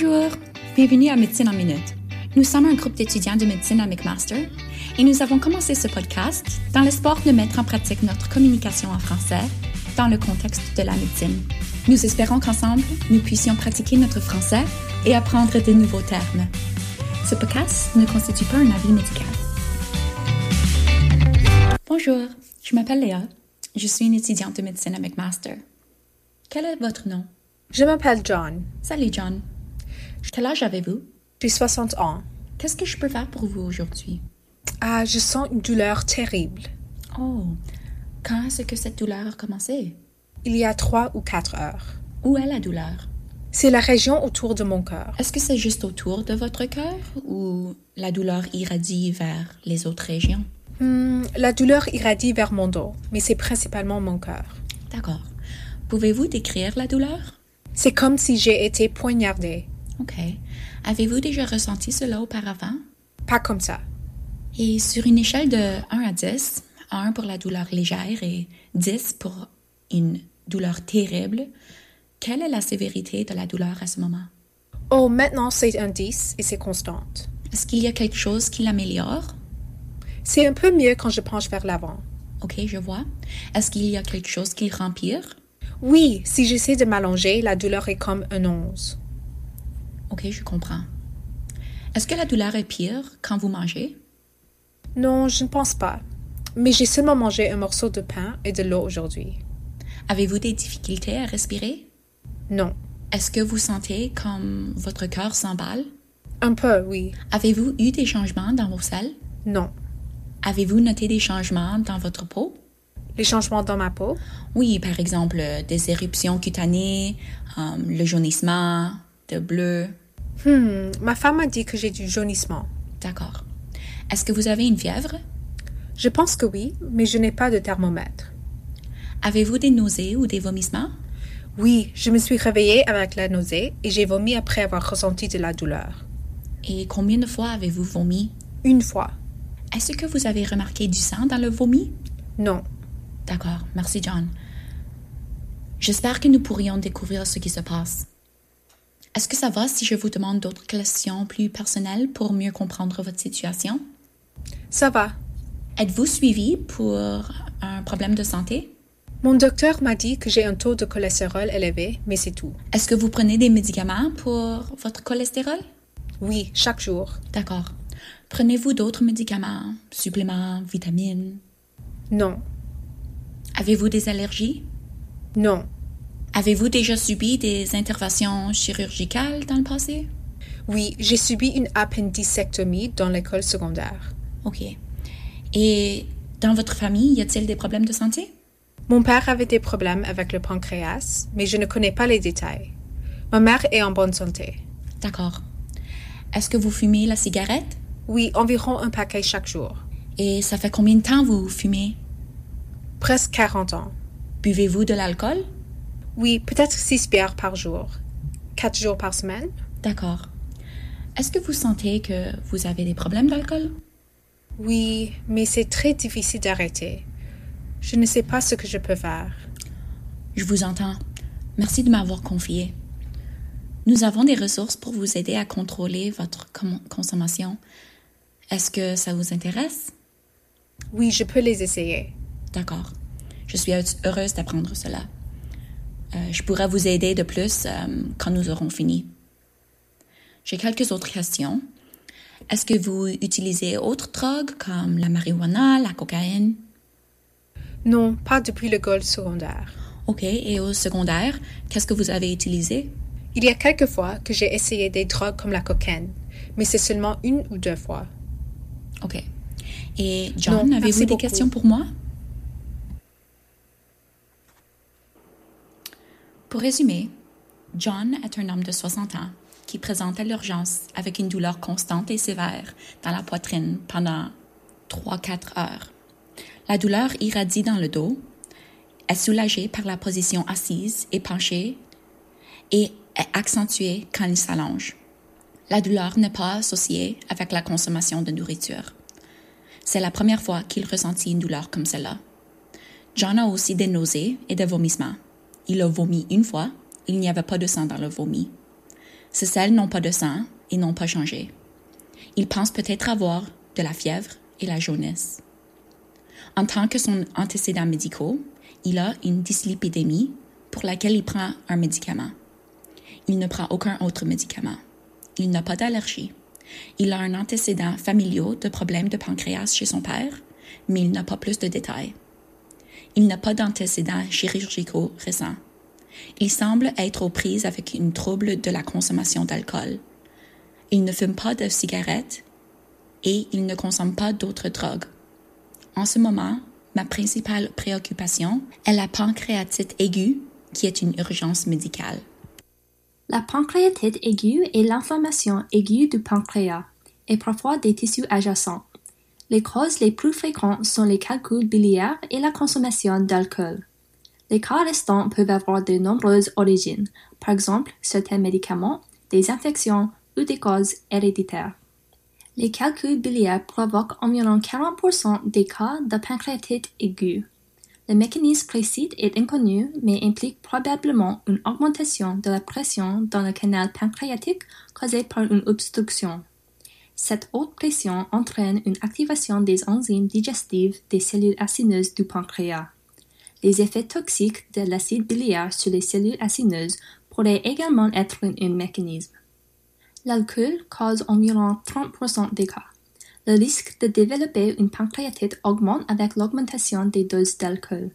Bonjour, bienvenue à Médecine en Minute. Nous sommes un groupe d'étudiants de médecine à McMaster et nous avons commencé ce podcast dans l'espoir de mettre en pratique notre communication en français dans le contexte de la médecine. Nous espérons qu'ensemble, nous puissions pratiquer notre français et apprendre de nouveaux termes. Ce podcast ne constitue pas un avis médical. Bonjour, je m'appelle Léa. Je suis une étudiante de médecine à McMaster. Quel est votre nom? Je m'appelle John. Salut John. Quel âge avez-vous? J'ai 60 ans. Qu'est-ce que je peux faire pour vous aujourd'hui? Ah, je sens une douleur terrible. Oh, quand est-ce que cette douleur a commencé? Il y a trois ou quatre heures. Où est la douleur? C'est la région autour de mon cœur. Est-ce que c'est juste autour de votre cœur ou la douleur irradie vers les autres régions? Hmm, la douleur irradie vers mon dos, mais c'est principalement mon cœur. D'accord. Pouvez-vous décrire la douleur? C'est comme si j'ai été poignardée. OK. Avez-vous déjà ressenti cela auparavant? Pas comme ça. Et sur une échelle de 1 à 10, 1 pour la douleur légère et 10 pour une douleur terrible, quelle est la sévérité de la douleur à ce moment? Oh, maintenant c'est un 10 et c'est constante. Est-ce qu'il y a quelque chose qui l'améliore? C'est un peu mieux quand je penche vers l'avant. OK, je vois. Est-ce qu'il y a quelque chose qui rempire? Oui, si j'essaie de m'allonger, la douleur est comme un 11. OK, je comprends. Est-ce que la douleur est pire quand vous mangez? Non, je ne pense pas. Mais j'ai seulement mangé un morceau de pain et de l'eau aujourd'hui. Avez-vous des difficultés à respirer? Non. Est-ce que vous sentez comme votre cœur s'emballe? Un peu, oui. Avez-vous eu des changements dans vos selles? Non. Avez-vous noté des changements dans votre peau? Les changements dans ma peau? Oui, par exemple, des éruptions cutanées, euh, le jaunissement, de bleu. Hmm, ma femme m'a dit que j'ai du jaunissement. D'accord. Est-ce que vous avez une fièvre? Je pense que oui, mais je n'ai pas de thermomètre. Avez-vous des nausées ou des vomissements? Oui, je me suis réveillée avec la nausée et j'ai vomi après avoir ressenti de la douleur. Et combien de fois avez-vous vomi? Une fois. Est-ce que vous avez remarqué du sang dans le vomi? Non. D'accord, merci John. J'espère que nous pourrions découvrir ce qui se passe. Est-ce que ça va si je vous demande d'autres questions plus personnelles pour mieux comprendre votre situation? Ça va. Êtes-vous suivi pour un problème de santé? Mon docteur m'a dit que j'ai un taux de cholestérol élevé, mais c'est tout. Est-ce que vous prenez des médicaments pour votre cholestérol? Oui, chaque jour. D'accord. Prenez-vous d'autres médicaments, suppléments, vitamines? Non. Avez-vous des allergies? Non. Avez-vous déjà subi des interventions chirurgicales dans le passé? Oui, j'ai subi une appendicectomie dans l'école secondaire. OK. Et dans votre famille, y a-t-il des problèmes de santé? Mon père avait des problèmes avec le pancréas, mais je ne connais pas les détails. Ma mère est en bonne santé. D'accord. Est-ce que vous fumez la cigarette? Oui, environ un paquet chaque jour. Et ça fait combien de temps vous fumez? Presque 40 ans. Buvez-vous de l'alcool? Oui, peut-être six bières par jour. Quatre jours par semaine. D'accord. Est-ce que vous sentez que vous avez des problèmes d'alcool? Oui, mais c'est très difficile d'arrêter. Je ne sais pas ce que je peux faire. Je vous entends. Merci de m'avoir confié. Nous avons des ressources pour vous aider à contrôler votre consommation. Est-ce que ça vous intéresse? Oui, je peux les essayer. D'accord. Je suis heureuse d'apprendre cela. Euh, je pourrai vous aider de plus euh, quand nous aurons fini. J'ai quelques autres questions. Est-ce que vous utilisez autres drogues comme la marijuana, la cocaïne? Non, pas depuis l'école secondaire. OK. Et au secondaire, qu'est-ce que vous avez utilisé? Il y a quelques fois que j'ai essayé des drogues comme la cocaïne, mais c'est seulement une ou deux fois. OK. Et John, avez-vous des questions pour moi? Pour résumer, John est un homme de 60 ans qui présente à l'urgence avec une douleur constante et sévère dans la poitrine pendant 3-4 heures. La douleur irradie dans le dos, est soulagée par la position assise et penchée et est accentuée quand il s'allonge. La douleur n'est pas associée avec la consommation de nourriture. C'est la première fois qu'il ressentit une douleur comme celle-là. John a aussi des nausées et des vomissements. Il a vomi une fois, il n'y avait pas de sang dans le vomi. Ces selles n'ont pas de sang et n'ont pas changé. Il pense peut-être avoir de la fièvre et la jaunisse. En tant que son antécédent médicaux, il a une dyslipidémie pour laquelle il prend un médicament. Il ne prend aucun autre médicament. Il n'a pas d'allergie. Il a un antécédent familial de problèmes de pancréas chez son père, mais il n'a pas plus de détails. Il n'a pas d'antécédents chirurgicaux récents. Il semble être aux prises avec une trouble de la consommation d'alcool. Il ne fume pas de cigarettes et il ne consomme pas d'autres drogues. En ce moment, ma principale préoccupation est la pancréatite aiguë, qui est une urgence médicale. La pancréatite aiguë est l'inflammation aiguë du pancréas et parfois des tissus adjacents. Les causes les plus fréquentes sont les calculs biliaires et la consommation d'alcool. Les cas restants peuvent avoir de nombreuses origines, par exemple certains médicaments, des infections ou des causes héréditaires. Les calculs biliaires provoquent environ 40% des cas de pancréatite aiguë. Le mécanisme précis est inconnu, mais implique probablement une augmentation de la pression dans le canal pancréatique causée par une obstruction. Cette haute pression entraîne une activation des enzymes digestives des cellules acineuses du pancréas. Les effets toxiques de l'acide biliaire sur les cellules acineuses pourraient également être un, mécanisme. L'alcool cause environ 30% des cas. Le risque de développer une pancréatite augmente avec l'augmentation des doses d'alcool.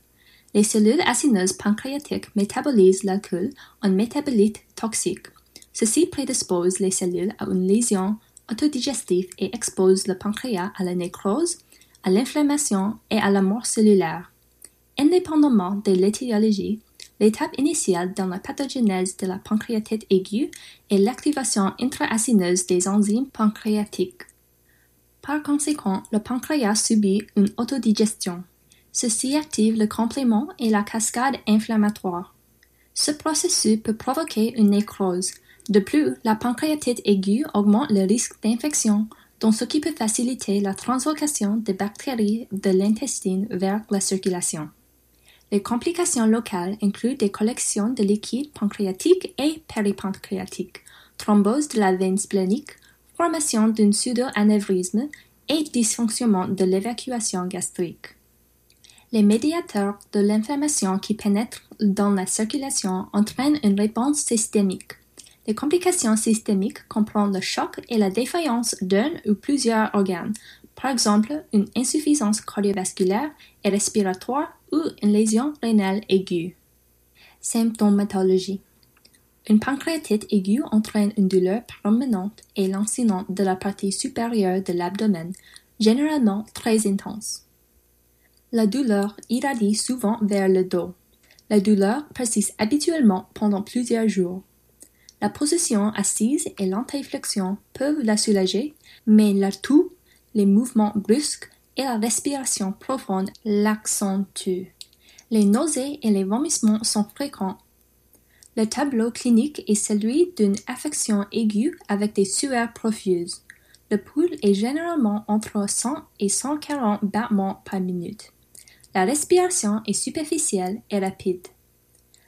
Les cellules acineuses pancréatiques métabolisent l'alcool en métabolite toxique. Ceci prédispose les cellules à une lésion autodigestive et expose le pancréas à la nécrose, à l'inflammation et à la mort cellulaire. Indépendamment de l'étiologie, l'étape initiale dans la pathogénèse de la pancréatite aiguë est l'activation intraacineuse des enzymes pancréatiques. Par conséquent, le pancréas subit une autodigestion. Ceci active le complément et la cascade inflammatoire. Ce processus peut provoquer une nécrose. De plus, la pancréatite aiguë augmente le risque d'infection, dont ce qui peut faciliter la translocation des bactéries de l'intestin vers la circulation. Les complications locales incluent des collections de liquide pancréatique et péripancréatique, thrombose de la veine splénique, formation d'un pseudo-anévrisme et dysfonctionnement de l'évacuation gastrique. Les médiateurs de l'inflammation qui pénètrent dans la circulation entraînent une réponse systémique. Les complications systémiques comprennent le choc et la défaillance d'un ou plusieurs organes, par exemple une insuffisance cardiovasculaire et respiratoire ou une lésion rénale aiguë. Symptomatologie une pancréatite aiguë entraîne une douleur permanente et lancinante de la partie supérieure de l'abdomen, généralement très intense. La douleur irradie souvent vers le dos. La douleur persiste habituellement pendant plusieurs jours. La position assise et l'inflexion peuvent la soulager, mais la toux, les mouvements brusques et la respiration profonde l'accentuent. Les nausées et les vomissements sont fréquents le tableau clinique est celui d'une affection aiguë avec des sueurs profuses. Le pouls est généralement entre 100 et 140 battements par minute. La respiration est superficielle et rapide.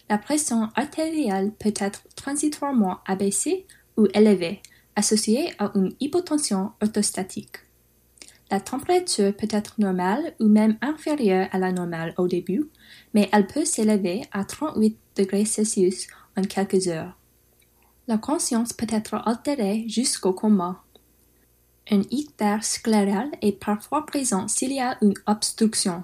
La pression artérielle peut être transitoirement abaissée ou élevée, associée à une hypotension orthostatique. La température peut être normale ou même inférieure à la normale au début, mais elle peut s'élever à 38 degrés Celsius en quelques heures. La conscience peut être altérée jusqu'au coma. Un ictère scléral est parfois présent s'il y a une obstruction.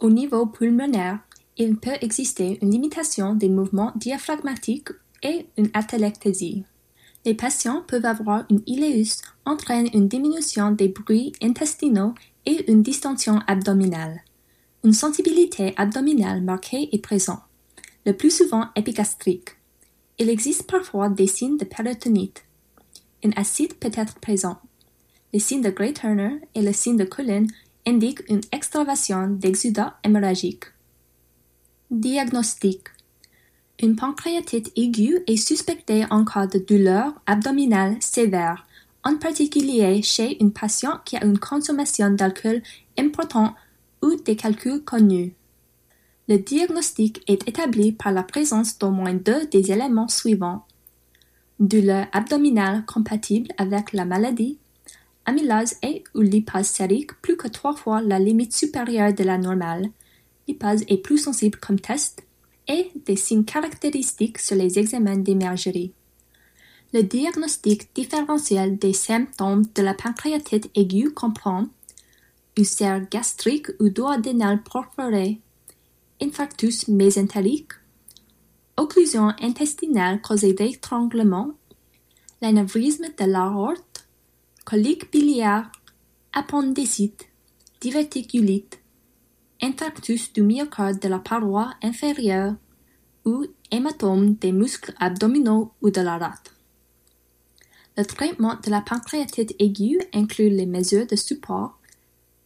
Au niveau pulmonaire, il peut exister une limitation des mouvements diaphragmatiques et une atelectasie. Les patients peuvent avoir une iléus entraîne une diminution des bruits intestinaux et une distension abdominale. Une sensibilité abdominale marquée est présente le plus souvent épigastrique. Il existe parfois des signes de péritonite. Un acide peut être présent. Les signes de Gray Turner et le signe de Cullen indiquent une extravation d'exudat hémorragique. Diagnostic Une pancréatite aiguë est suspectée en cas de douleur abdominale sévère, en particulier chez une patiente qui a une consommation d'alcool importante ou des calculs connus. Le diagnostic est établi par la présence d'au moins deux des éléments suivants. douleur abdominale compatible avec la maladie, amylase et ou lipase sérique plus que trois fois la limite supérieure de la normale, lipase est plus sensible comme test, et des signes caractéristiques sur les examens d'imagerie. Le diagnostic différentiel des symptômes de la pancréatite aiguë comprend ulcère gastrique ou duodénal perforé, infarctus mésentérique, occlusion intestinale causée d'étranglement, l'anévrisme de l'aorte, colique biliaire, appendicite, diverticulite, infarctus du myocarde de la paroi inférieure ou hématome des muscles abdominaux ou de la rate. Le traitement de la pancréatite aiguë inclut les mesures de support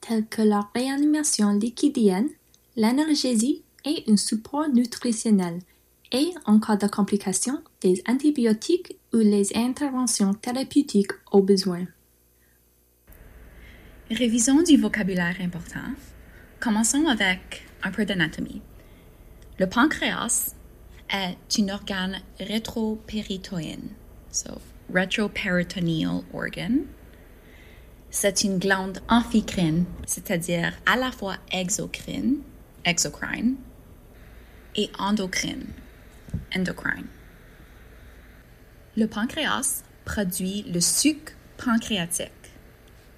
telles que la réanimation liquidienne, l'analgésie et un support nutritionnel et, en cas de complications, des antibiotiques ou les interventions thérapeutiques au besoin. Révision du vocabulaire important. Commençons avec un peu d'anatomie. Le pancréas est un organe rétropéritoïen, so retroperitoneal organ. C'est une glande amphicrine, c'est-à-dire à la fois exocrine, exocrine, et endocrine, endocrine. Le pancréas produit le sucre pancréatique,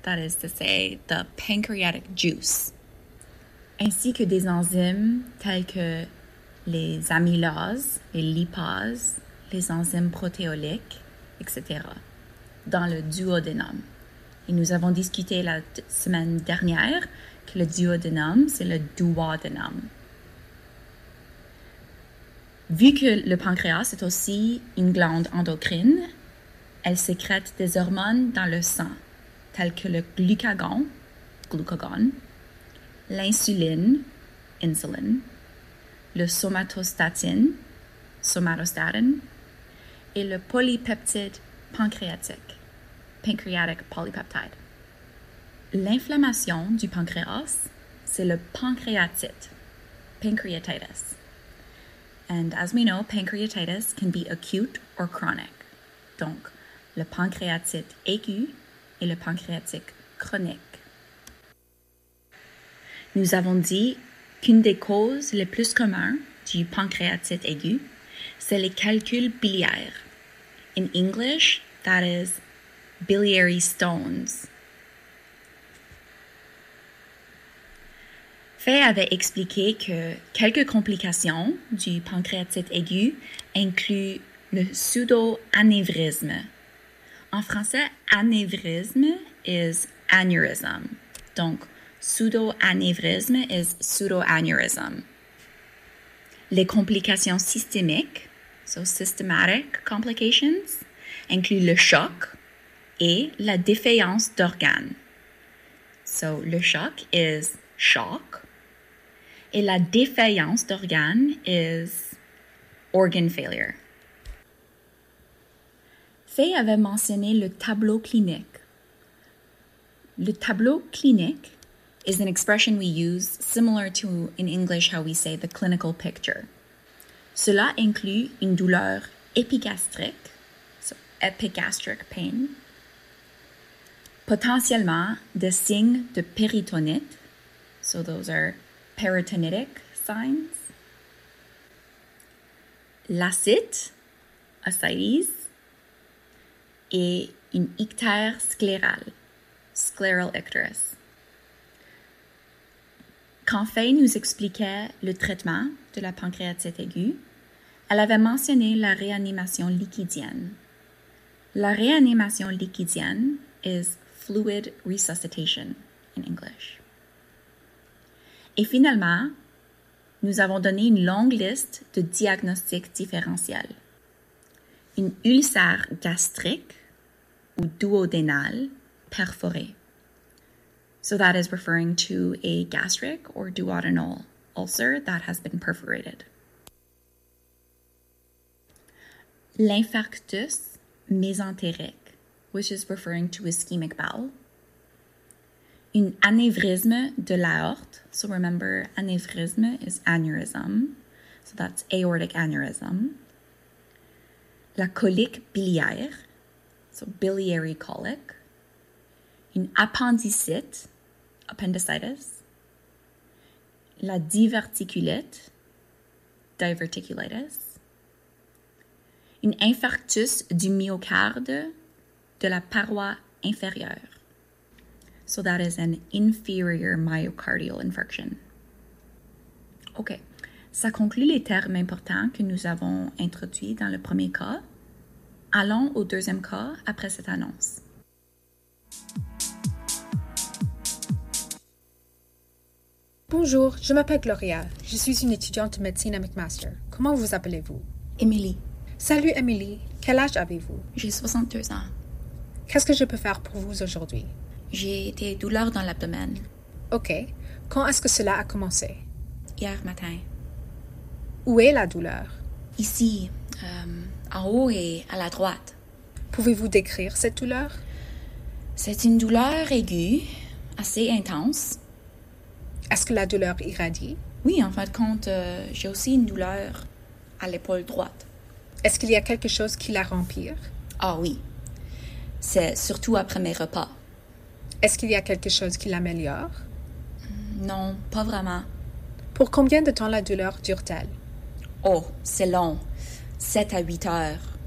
that is to say, the pancreatic juice, ainsi que des enzymes telles que les amylases, les lipases, les enzymes protéoliques, etc., dans le duodénum. Et nous avons discuté la semaine dernière que le duodénum, c'est le duodénum. Vu que le pancréas est aussi une glande endocrine, elle sécrète des hormones dans le sang, telles que le glucagon, glucagon, l'insuline, insulin, le somatostatine, somatostatin, et le polypeptide pancréatique, pancreatic polypeptide. L'inflammation du pancréas, c'est le pancréatite, pancreatitis. And as we know, pancreatitis can be acute or chronic. Donc, le pancréatite aigu et le pancréatite chronique. Nous avons dit qu'une des causes les plus communes du pancréatite aigu, c'est les calculs biliaires. In English, that is biliary stones. Fay avait expliqué que quelques complications du pancréatite aigu incluent le pseudo-anévrisme. En français, anévrisme is aneurysm. Donc, pseudo-anévrisme is pseudo-aneurysm. Les complications systémiques, so systematic complications, incluent le choc et la défaillance d'organes. So, le choc is shock et la défaillance d'organes is organ failure. Fay avait mentionné le tableau clinique. Le tableau clinique is an expression we use similar to in English how we say the clinical picture. Cela inclut une douleur épigastrique, so epigastric pain, potentiellement des signes de péritonite, so those are peritonitic signs. L'acide, ascites, et une ictère sclérale, scleral icterus. Quand Faye nous expliquait le traitement de la pancréatite aiguë, elle avait mentionné la réanimation liquidienne. La réanimation liquidienne is fluid resuscitation in English. Et finalement, nous avons donné une longue liste de diagnostics différentiels. Une ulcère gastrique ou duodénal perforé. So that is referring to a gastric or duodenal ulcer that has been perforated. L'infarctus mésentérique, which is referring to ischemic bowel. Une anévrisme de l'aorte. So remember, anévrisme is aneurysm. So that's aortic aneurysm. la colique biliaire, so biliary colic, une appendicite, appendicitis, la diverticulite, diverticulitis, une infarctus du myocarde de la paroi inférieure. So that is an inferior myocardial infarction. OK. Ça conclut les termes importants que nous avons introduits dans le premier cas. Allons au deuxième cas après cette annonce. Bonjour, je m'appelle Gloria. Je suis une étudiante de médecine à McMaster. Comment vous appelez-vous? Émilie, Salut Emily, quel âge avez-vous? j'ai 62 ans. Qu'est-ce que je peux faire pour vous aujourd'hui? J'ai des douleurs dans l'abdomen Ok, quand est-ce que cela a commencé? hier matin. Où est la douleur? Ici, euh, en haut et à la droite. Pouvez-vous décrire cette douleur? C'est une douleur aiguë, assez intense. Est-ce que la douleur irradie? Oui, en fin de compte, euh, j'ai aussi une douleur à l'épaule droite. Est-ce qu'il y a quelque chose qui la rempire? Ah oui. C'est surtout après mes repas. Est-ce qu'il y a quelque chose qui l'améliore? Non, pas vraiment. Pour combien de temps la douleur dure-t-elle? Oh, c'est long. 7 à 8 heures.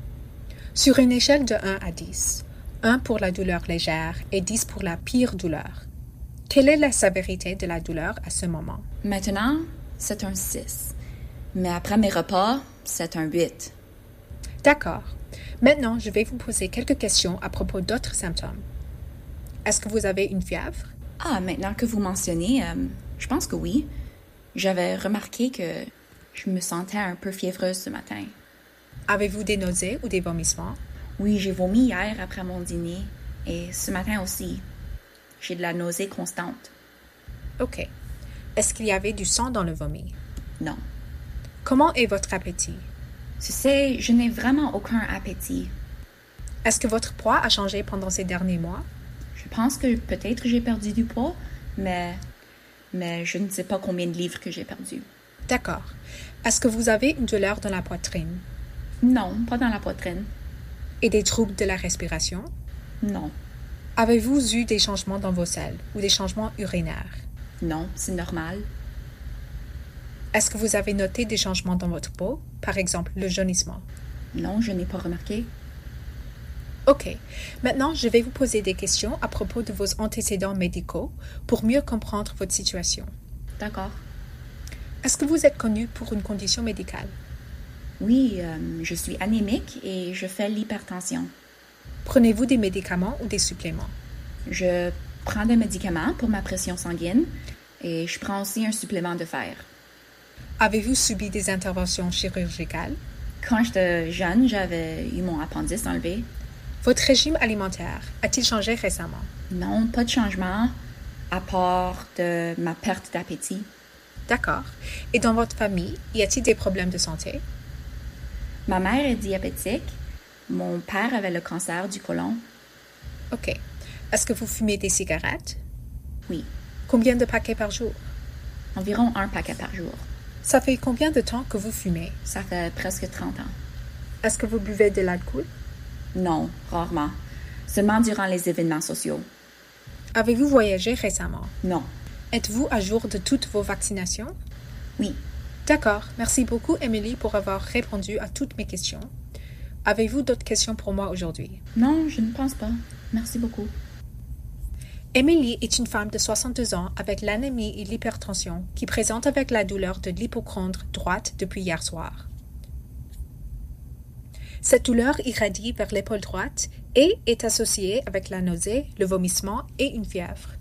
Sur une échelle de 1 à 10, 1 pour la douleur légère et 10 pour la pire douleur, quelle est la sévérité de la douleur à ce moment? Maintenant, c'est un 6. Mais après mes repas, c'est un 8. D'accord. Maintenant, je vais vous poser quelques questions à propos d'autres symptômes. Est-ce que vous avez une fièvre? Ah, maintenant que vous mentionnez, euh, je pense que oui. J'avais remarqué que je me sentais un peu fiévreuse ce matin. Avez-vous des nausées ou des vomissements? Oui, j'ai vomi hier après mon dîner et ce matin aussi. J'ai de la nausée constante. OK. Est-ce qu'il y avait du sang dans le vomi? Non. Comment est votre appétit? Tu sais, je n'ai vraiment aucun appétit. Est-ce que votre poids a changé pendant ces derniers mois? Je pense que peut-être j'ai perdu du poids, mais mais je ne sais pas combien de livres que j'ai perdu. D'accord. Est-ce que vous avez une douleur dans la poitrine? Non, pas dans la poitrine. et des troubles de la respiration? Non. Avez-vous eu des changements dans vos selles ou des changements urinaires? Non, c'est normal. Est-ce que vous avez noté des changements dans votre peau, par exemple le jaunissement? Non, je n'ai pas remarqué. Ok. Maintenant, je vais vous poser des questions à propos de vos antécédents médicaux pour mieux comprendre votre situation. D'accord. Est-ce que vous êtes connu pour une condition médicale? Oui, euh, je suis anémique et je fais l'hypertension. Prenez-vous des médicaments ou des suppléments? Je prends des médicaments pour ma pression sanguine et je prends aussi un supplément de fer. Avez-vous subi des interventions chirurgicales? Quand j'étais jeune, j'avais eu mon appendice enlevé. Votre régime alimentaire a-t-il changé récemment? Non, pas de changement, à part de ma perte d'appétit. D'accord. Et dans votre famille, y a-t-il des problèmes de santé? Ma mère est diabétique. Mon père avait le cancer du côlon. Ok. Est-ce que vous fumez des cigarettes? Oui, Combien de paquets par jour? environ un paquet par jour. Ça fait combien de temps que vous fumez? Ça fait presque 30 ans. Est-ce que vous buvez de l'alcool? Non, rarement. Seulement durant les événements sociaux. Avez-vous voyagé récemment? Non. Êtes-vous à jour de toutes vos vaccinations? Oui. D'accord. Merci beaucoup, Emily, pour avoir répondu à toutes mes questions. Avez-vous d'autres questions pour moi aujourd'hui? Non, je ne pense pas. Merci beaucoup. Emily est une femme de 62 ans avec l'anémie et l'hypertension qui présente avec la douleur de l'hypochondre droite depuis hier soir. Cette douleur irradie vers l'épaule droite et est associée avec la nausée, le vomissement et une fièvre.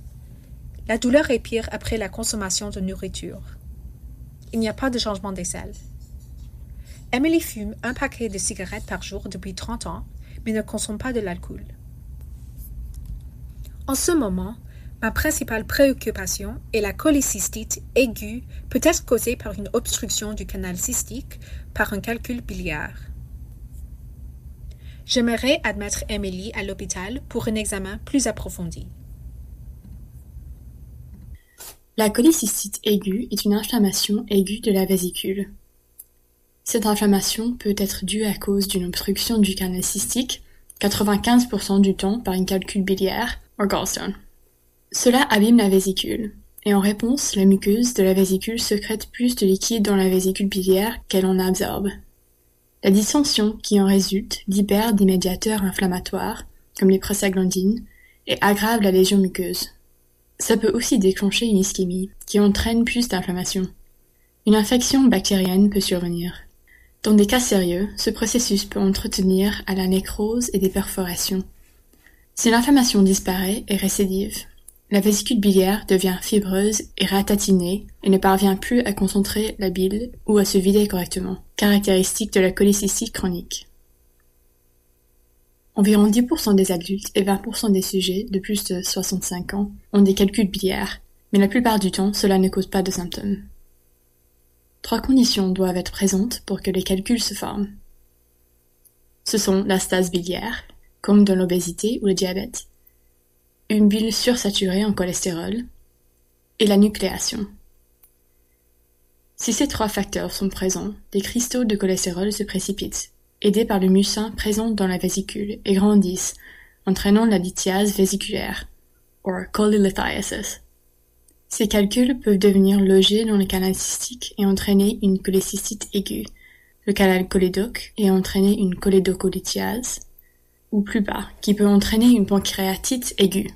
La douleur est pire après la consommation de nourriture. Il n'y a pas de changement des selles. Emily fume un paquet de cigarettes par jour depuis 30 ans, mais ne consomme pas de l'alcool. En ce moment, ma principale préoccupation est la cholécystite aiguë peut être causée par une obstruction du canal cystique par un calcul biliaire. J'aimerais admettre Emily à l'hôpital pour un examen plus approfondi. La cholécystite aiguë est une inflammation aiguë de la vésicule. Cette inflammation peut être due à cause d'une obstruction du canal cystique, 95% du temps par une calcul biliaire, ou gallstone. Cela abîme la vésicule, et en réponse, la muqueuse de la vésicule secrète plus de liquide dans la vésicule biliaire qu'elle en absorbe. La dissension qui en résulte libère des médiateurs inflammatoires, comme les prostaglandines, et aggrave la lésion muqueuse. Ça peut aussi déclencher une ischémie, qui entraîne plus d'inflammation. Une infection bactérienne peut survenir. Dans des cas sérieux, ce processus peut entretenir à la nécrose et des perforations. Si l'inflammation disparaît et récidive, la vésicule biliaire devient fibreuse et ratatinée et ne parvient plus à concentrer la bile ou à se vider correctement, caractéristique de la cholécystique chronique. Environ 10% des adultes et 20% des sujets de plus de 65 ans ont des calculs biliaires, mais la plupart du temps cela ne cause pas de symptômes. Trois conditions doivent être présentes pour que les calculs se forment. Ce sont la stase biliaire, comme dans l'obésité ou le diabète, une bile sursaturée en cholestérol, et la nucléation. Si ces trois facteurs sont présents, des cristaux de cholestérol se précipitent, aidés par le mucin présent dans la vésicule, et grandissent, entraînant la lithiase vésiculaire, ou cholelithiasis. Ces calculs peuvent devenir logés dans le canal cystique et entraîner une cholécystite aiguë, le canal cholédoque et entraîner une cholédocolithiase, ou plus bas, qui peut entraîner une pancréatite aiguë.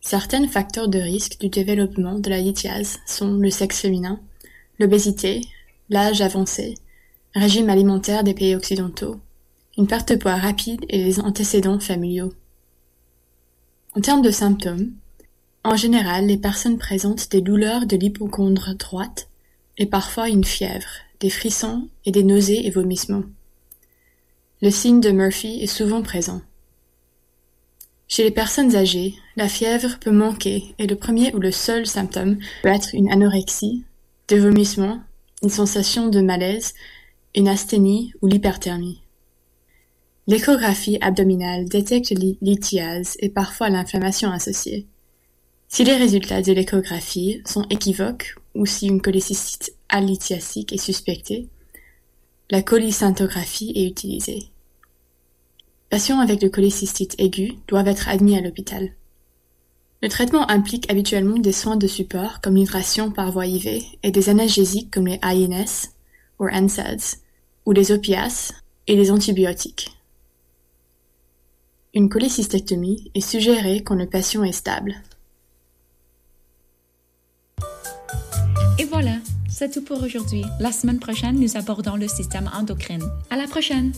Certains facteurs de risque du développement de la lithiase sont le sexe féminin, l'obésité, l'âge avancé, régime alimentaire des pays occidentaux, une perte de poids rapide et les antécédents familiaux. En termes de symptômes, en général, les personnes présentent des douleurs de l'hypochondre droite et parfois une fièvre, des frissons et des nausées et vomissements. Le signe de Murphy est souvent présent. Chez les personnes âgées, la fièvre peut manquer et le premier ou le seul symptôme peut être une anorexie, des vomissements, une sensation de malaise, une asthénie ou l'hyperthermie. L'échographie abdominale détecte l'ithiase et parfois l'inflammation associée. Si les résultats de l'échographie sont équivoques ou si une cholécystite alithiacique est suspectée, la cholécyntographie est utilisée. Patients avec le cholécystite aigu doivent être admis à l'hôpital. Le traitement implique habituellement des soins de support comme l'hydration par voie IV et des analgésiques comme les INS ou NSAIDs ou les opiaces et les antibiotiques. Une cholécystectomie est suggérée quand le patient est stable. Et voilà, c'est tout pour aujourd'hui. La semaine prochaine, nous abordons le système endocrine. À la prochaine!